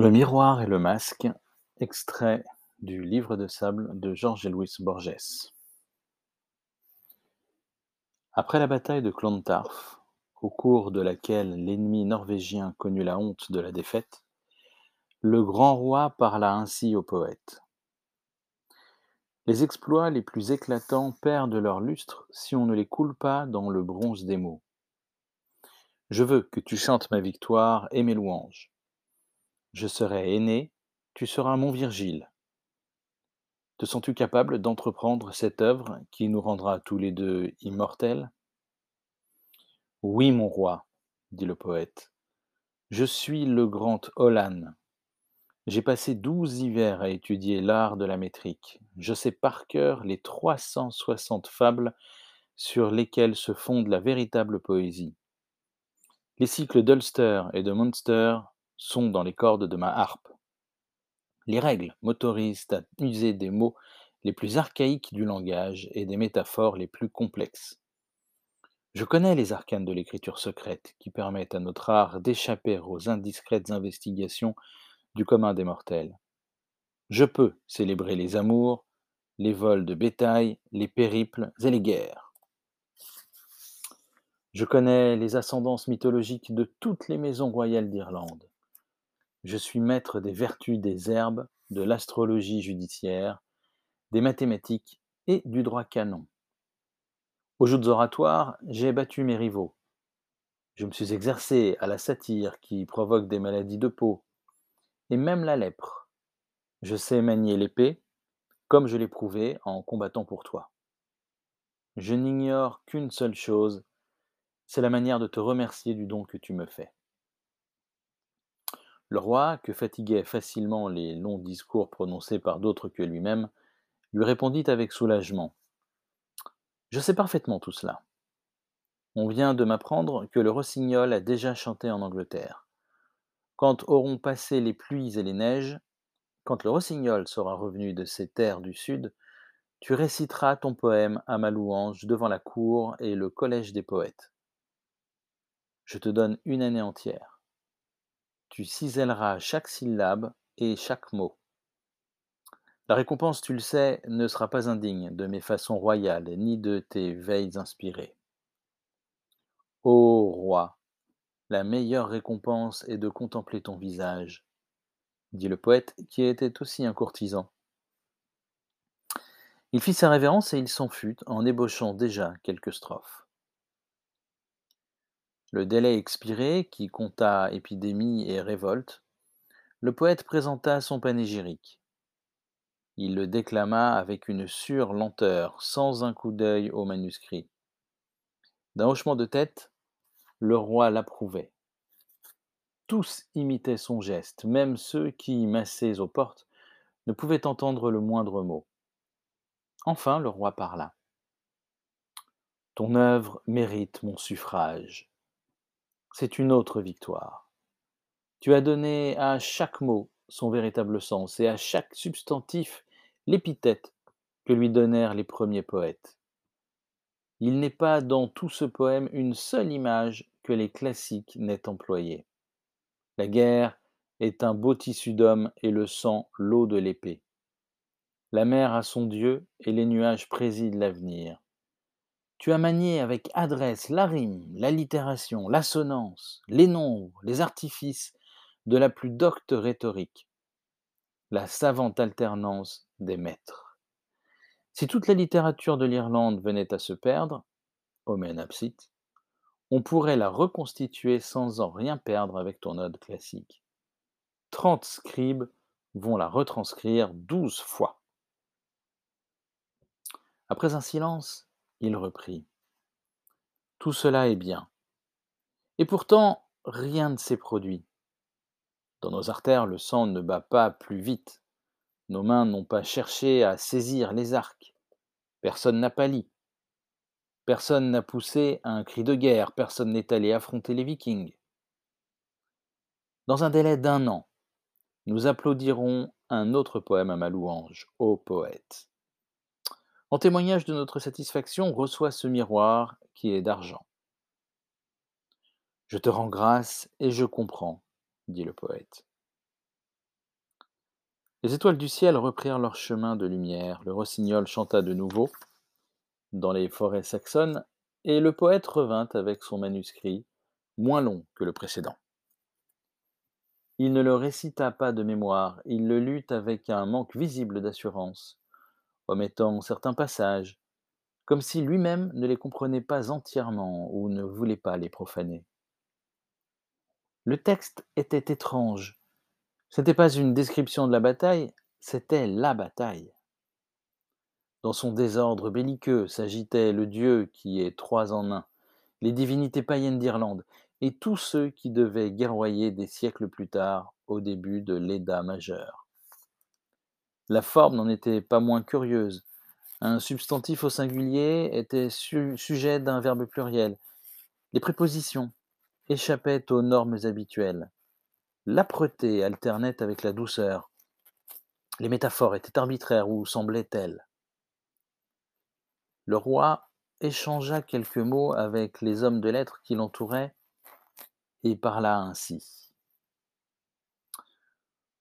Le miroir et le masque, extrait du Livre de sable de Jorge Luis Borges. Après la bataille de Clontarf, au cours de laquelle l'ennemi norvégien connut la honte de la défaite, le grand roi parla ainsi au poète. Les exploits les plus éclatants perdent leur lustre si on ne les coule pas dans le bronze des mots. Je veux que tu chantes ma victoire et mes louanges. Je serai aîné, tu seras mon Virgile. Te sens-tu capable d'entreprendre cette œuvre qui nous rendra tous les deux immortels? Oui, mon roi, dit le poète, je suis le grand Olan. J'ai passé douze hivers à étudier l'art de la métrique. Je sais par cœur les trois cent soixante fables sur lesquelles se fonde la véritable poésie. Les cycles d'Ulster et de Munster sont dans les cordes de ma harpe. Les règles m'autorisent à user des mots les plus archaïques du langage et des métaphores les plus complexes. Je connais les arcanes de l'écriture secrète qui permettent à notre art d'échapper aux indiscrètes investigations du commun des mortels. Je peux célébrer les amours, les vols de bétail, les périples et les guerres. Je connais les ascendances mythologiques de toutes les maisons royales d'Irlande. Je suis maître des vertus des herbes, de l'astrologie judiciaire, des mathématiques et du droit canon. Aux joutes oratoires, j'ai battu mes rivaux. Je me suis exercé à la satire qui provoque des maladies de peau, et même la lèpre. Je sais manier l'épée, comme je l'ai prouvé en combattant pour toi. Je n'ignore qu'une seule chose, c'est la manière de te remercier du don que tu me fais. Le roi, que fatiguaient facilement les longs discours prononcés par d'autres que lui-même, lui répondit avec soulagement. Je sais parfaitement tout cela. On vient de m'apprendre que le rossignol a déjà chanté en Angleterre. Quand auront passé les pluies et les neiges, quand le rossignol sera revenu de ces terres du sud, tu réciteras ton poème à ma louange devant la cour et le collège des poètes. Je te donne une année entière. Tu ciselleras chaque syllabe et chaque mot. La récompense, tu le sais, ne sera pas indigne de mes façons royales, ni de tes veilles inspirées. Ô roi, la meilleure récompense est de contempler ton visage, dit le poète, qui était aussi un courtisan. Il fit sa révérence et il s'en fut, en ébauchant déjà quelques strophes. Le délai expiré, qui compta épidémie et révolte, le poète présenta son panégyrique. Il le déclama avec une sûre lenteur, sans un coup d'œil au manuscrit. D'un hochement de tête, le roi l'approuvait. Tous imitaient son geste, même ceux qui, massés aux portes, ne pouvaient entendre le moindre mot. Enfin, le roi parla. Ton œuvre mérite mon suffrage c'est une autre victoire. Tu as donné à chaque mot son véritable sens et à chaque substantif l'épithète que lui donnèrent les premiers poètes. Il n'est pas dans tout ce poème une seule image que les classiques n'aient employée. La guerre est un beau tissu d'hommes et le sang l'eau de l'épée. La mer a son Dieu et les nuages président l'avenir. Tu as manié avec adresse la rime, l'allitération, l'assonance, les nombres, les artifices de la plus docte rhétorique, la savante alternance des maîtres. Si toute la littérature de l'Irlande venait à se perdre, Omen absit, on pourrait la reconstituer sans en rien perdre avec ton ode classique. Trente scribes vont la retranscrire douze fois. Après un silence, il reprit. Tout cela est bien. Et pourtant, rien ne s'est produit. Dans nos artères, le sang ne bat pas plus vite. Nos mains n'ont pas cherché à saisir les arcs. Personne n'a pâli. Personne n'a poussé un cri de guerre. Personne n'est allé affronter les vikings. Dans un délai d'un an, nous applaudirons un autre poème à ma louange, ô poète. En témoignage de notre satisfaction, reçois ce miroir qui est d'argent. Je te rends grâce et je comprends, dit le poète. Les étoiles du ciel reprirent leur chemin de lumière, le rossignol chanta de nouveau dans les forêts saxonnes, et le poète revint avec son manuscrit, moins long que le précédent. Il ne le récita pas de mémoire, il le lut avec un manque visible d'assurance, omettant certains passages, comme si lui-même ne les comprenait pas entièrement ou ne voulait pas les profaner. Le texte était étrange. Ce n'était pas une description de la bataille, c'était la bataille. Dans son désordre belliqueux s'agitaient le dieu qui est trois en un, les divinités païennes d'Irlande, et tous ceux qui devaient guerroyer des siècles plus tard, au début de l'Éda majeure. La forme n'en était pas moins curieuse. Un substantif au singulier était sujet d'un verbe pluriel. Les prépositions échappaient aux normes habituelles. L'âpreté alternait avec la douceur. Les métaphores étaient arbitraires ou semblaient telles. Le roi échangea quelques mots avec les hommes de lettres qui l'entouraient et parla ainsi.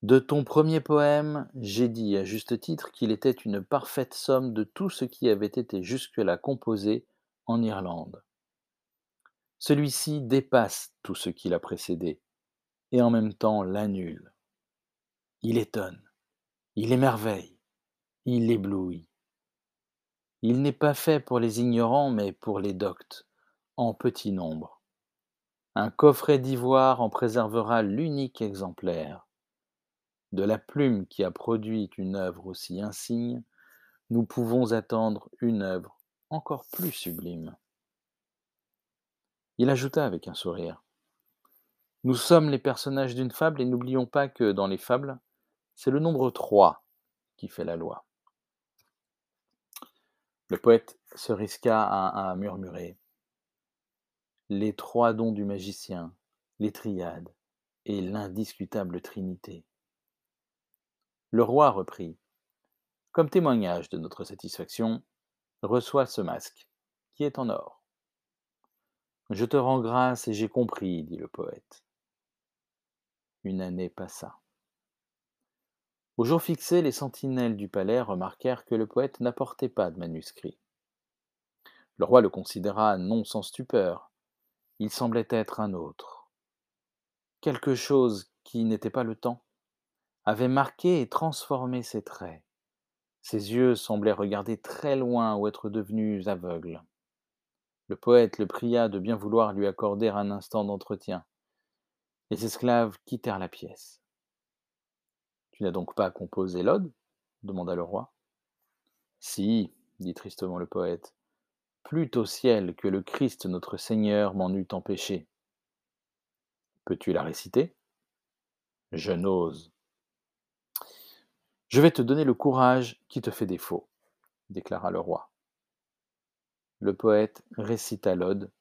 De ton premier poème, j'ai dit à juste titre qu'il était une parfaite somme de tout ce qui avait été jusque-là composé en Irlande. Celui-ci dépasse tout ce qui l'a précédé, et en même temps l'annule. Il étonne, il émerveille, il éblouit. Il n'est pas fait pour les ignorants, mais pour les doctes, en petit nombre. Un coffret d'ivoire en préservera l'unique exemplaire. De la plume qui a produit une œuvre aussi insigne, nous pouvons attendre une œuvre encore plus sublime. Il ajouta avec un sourire. Nous sommes les personnages d'une fable et n'oublions pas que dans les fables, c'est le nombre trois qui fait la loi. Le poète se risqua à, murmurer Les trois dons du magicien, les triades et l'indiscutable Trinité. Le roi reprit Comme témoignage de notre satisfaction, reçois ce masque, qui est en or. Je te rends grâce et j'ai compris, dit le poète. Une année passa. Au jour fixé, les sentinelles du palais remarquèrent que le poète n'apportait pas de manuscrit. Le roi le considéra non sans stupeur. Il semblait être un autre. Quelque chose qui n'était pas le temps avait marqué et transformé ses traits. Ses yeux semblaient regarder très loin ou être devenus aveugles. Le poète le pria de bien vouloir lui accorder un instant d'entretien. Les esclaves quittèrent la pièce. Tu n'as donc pas composé l'ode demanda le roi. Si, dit tristement le poète, plût au ciel que le Christ notre Seigneur m'en eût empêché. Peux-tu la réciter? Je n'ose. Je vais te donner le courage qui te fait défaut, déclara le roi. Le poète récita l'ode.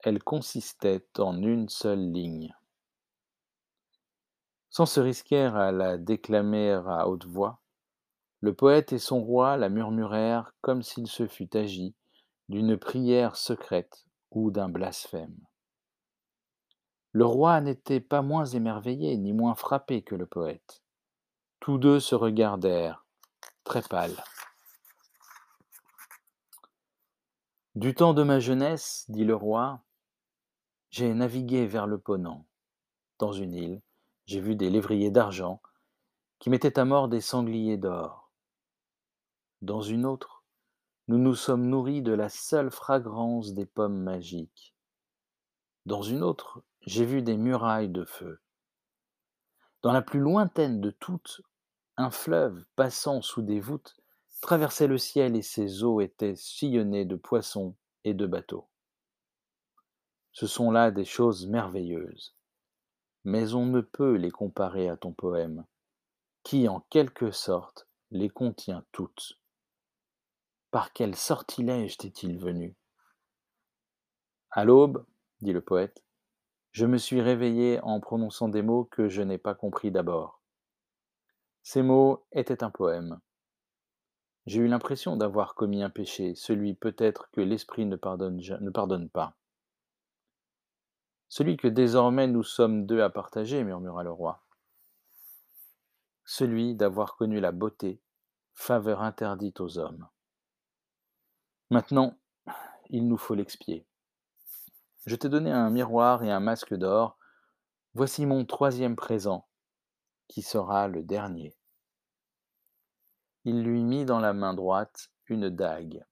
Elle consistait en une seule ligne. Sans se risquer à la déclamer à haute voix, le poète et son roi la murmurèrent comme s'il se fût agi d'une prière secrète ou d'un blasphème. Le roi n'était pas moins émerveillé ni moins frappé que le poète. Tous deux se regardèrent, très pâles. Du temps de ma jeunesse, dit le roi, j'ai navigué vers le Ponant, dans une île, j'ai vu des lévriers d'argent qui mettaient à mort des sangliers d'or. Dans une autre, nous nous sommes nourris de la seule fragrance des pommes magiques. Dans une autre, j'ai vu des murailles de feu. Dans la plus lointaine de toutes, un fleuve passant sous des voûtes traversait le ciel et ses eaux étaient sillonnées de poissons et de bateaux. Ce sont là des choses merveilleuses mais on ne peut les comparer à ton poème, qui en quelque sorte les contient toutes. Par quel sortilège t'est-il venu? À l'aube, dit le poète, je me suis réveillé en prononçant des mots que je n'ai pas compris d'abord. Ces mots étaient un poème. J'ai eu l'impression d'avoir commis un péché, celui peut-être que l'Esprit ne pardonne, ne pardonne pas. Celui que désormais nous sommes deux à partager, murmura le roi. celui d'avoir connu la beauté, faveur interdite aux hommes. Maintenant, il nous faut l'expier. Je t'ai donné un miroir et un masque d'or. Voici mon troisième présent, qui sera le dernier. Il lui mit dans la main droite une dague.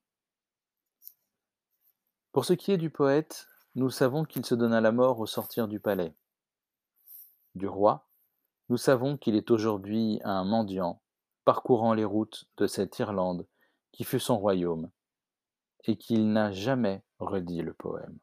Pour ce qui est du poète, nous savons qu'il se donna la mort au sortir du palais. Du roi, nous savons qu'il est aujourd'hui un mendiant, parcourant les routes de cette Irlande qui fut son royaume, et qu'il n'a jamais redit le poème.